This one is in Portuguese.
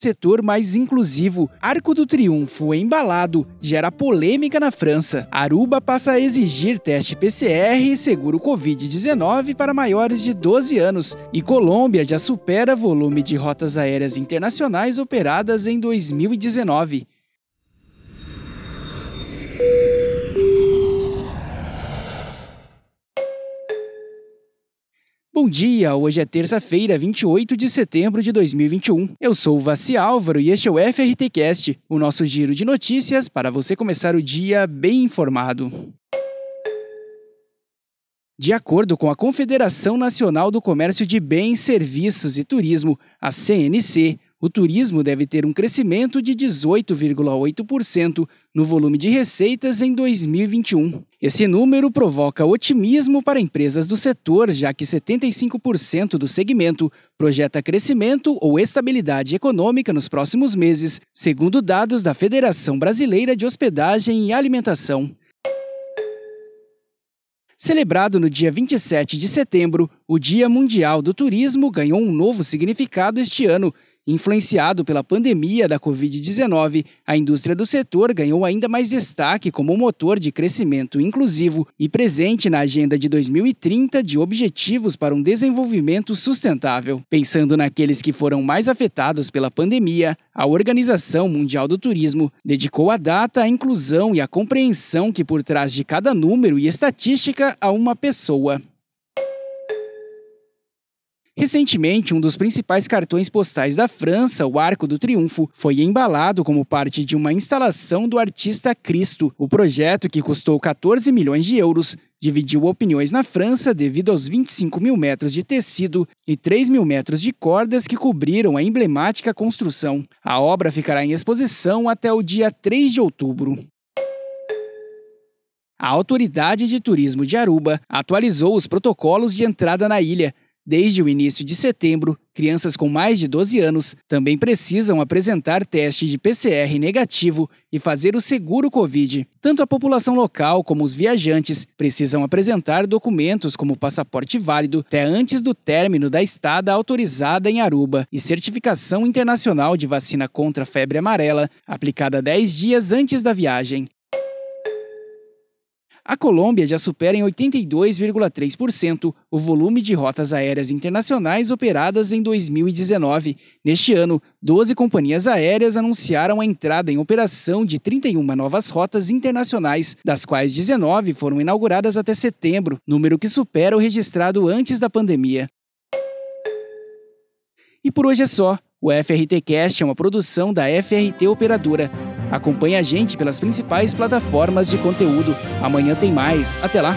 setor mais inclusivo. Arco do Triunfo embalado gera polêmica na França. Aruba passa a exigir teste PCR e seguro Covid-19 para maiores de 12 anos. E Colômbia já supera volume de rotas aéreas internacionais operadas em 2019. Bom dia, hoje é terça-feira, 28 de setembro de 2021. Eu sou o Vassi Álvaro e este é o FRTcast, o nosso giro de notícias para você começar o dia bem informado. De acordo com a Confederação Nacional do Comércio de Bens, Serviços e Turismo, a CNC, o turismo deve ter um crescimento de 18,8% no volume de receitas em 2021. Esse número provoca otimismo para empresas do setor, já que 75% do segmento projeta crescimento ou estabilidade econômica nos próximos meses, segundo dados da Federação Brasileira de Hospedagem e Alimentação. Celebrado no dia 27 de setembro, o Dia Mundial do Turismo ganhou um novo significado este ano Influenciado pela pandemia da Covid-19, a indústria do setor ganhou ainda mais destaque como motor de crescimento inclusivo e presente na Agenda de 2030 de Objetivos para um Desenvolvimento Sustentável. Pensando naqueles que foram mais afetados pela pandemia, a Organização Mundial do Turismo dedicou a data à inclusão e à compreensão que por trás de cada número e estatística há uma pessoa. Recentemente, um dos principais cartões postais da França, o Arco do Triunfo, foi embalado como parte de uma instalação do artista Cristo. O projeto, que custou 14 milhões de euros, dividiu opiniões na França devido aos 25 mil metros de tecido e 3 mil metros de cordas que cobriram a emblemática construção. A obra ficará em exposição até o dia 3 de outubro. A Autoridade de Turismo de Aruba atualizou os protocolos de entrada na ilha, Desde o início de setembro, crianças com mais de 12 anos também precisam apresentar teste de PCR negativo e fazer o seguro Covid. Tanto a população local como os viajantes precisam apresentar documentos como passaporte válido até antes do término da estada autorizada em Aruba e certificação internacional de vacina contra a febre amarela, aplicada 10 dias antes da viagem. A Colômbia já supera em 82,3% o volume de rotas aéreas internacionais operadas em 2019. Neste ano, 12 companhias aéreas anunciaram a entrada em operação de 31 novas rotas internacionais, das quais 19 foram inauguradas até setembro, número que supera o registrado antes da pandemia. E por hoje é só. O FRT Cast é uma produção da FRT Operadora. Acompanhe a gente pelas principais plataformas de conteúdo. Amanhã tem mais. Até lá!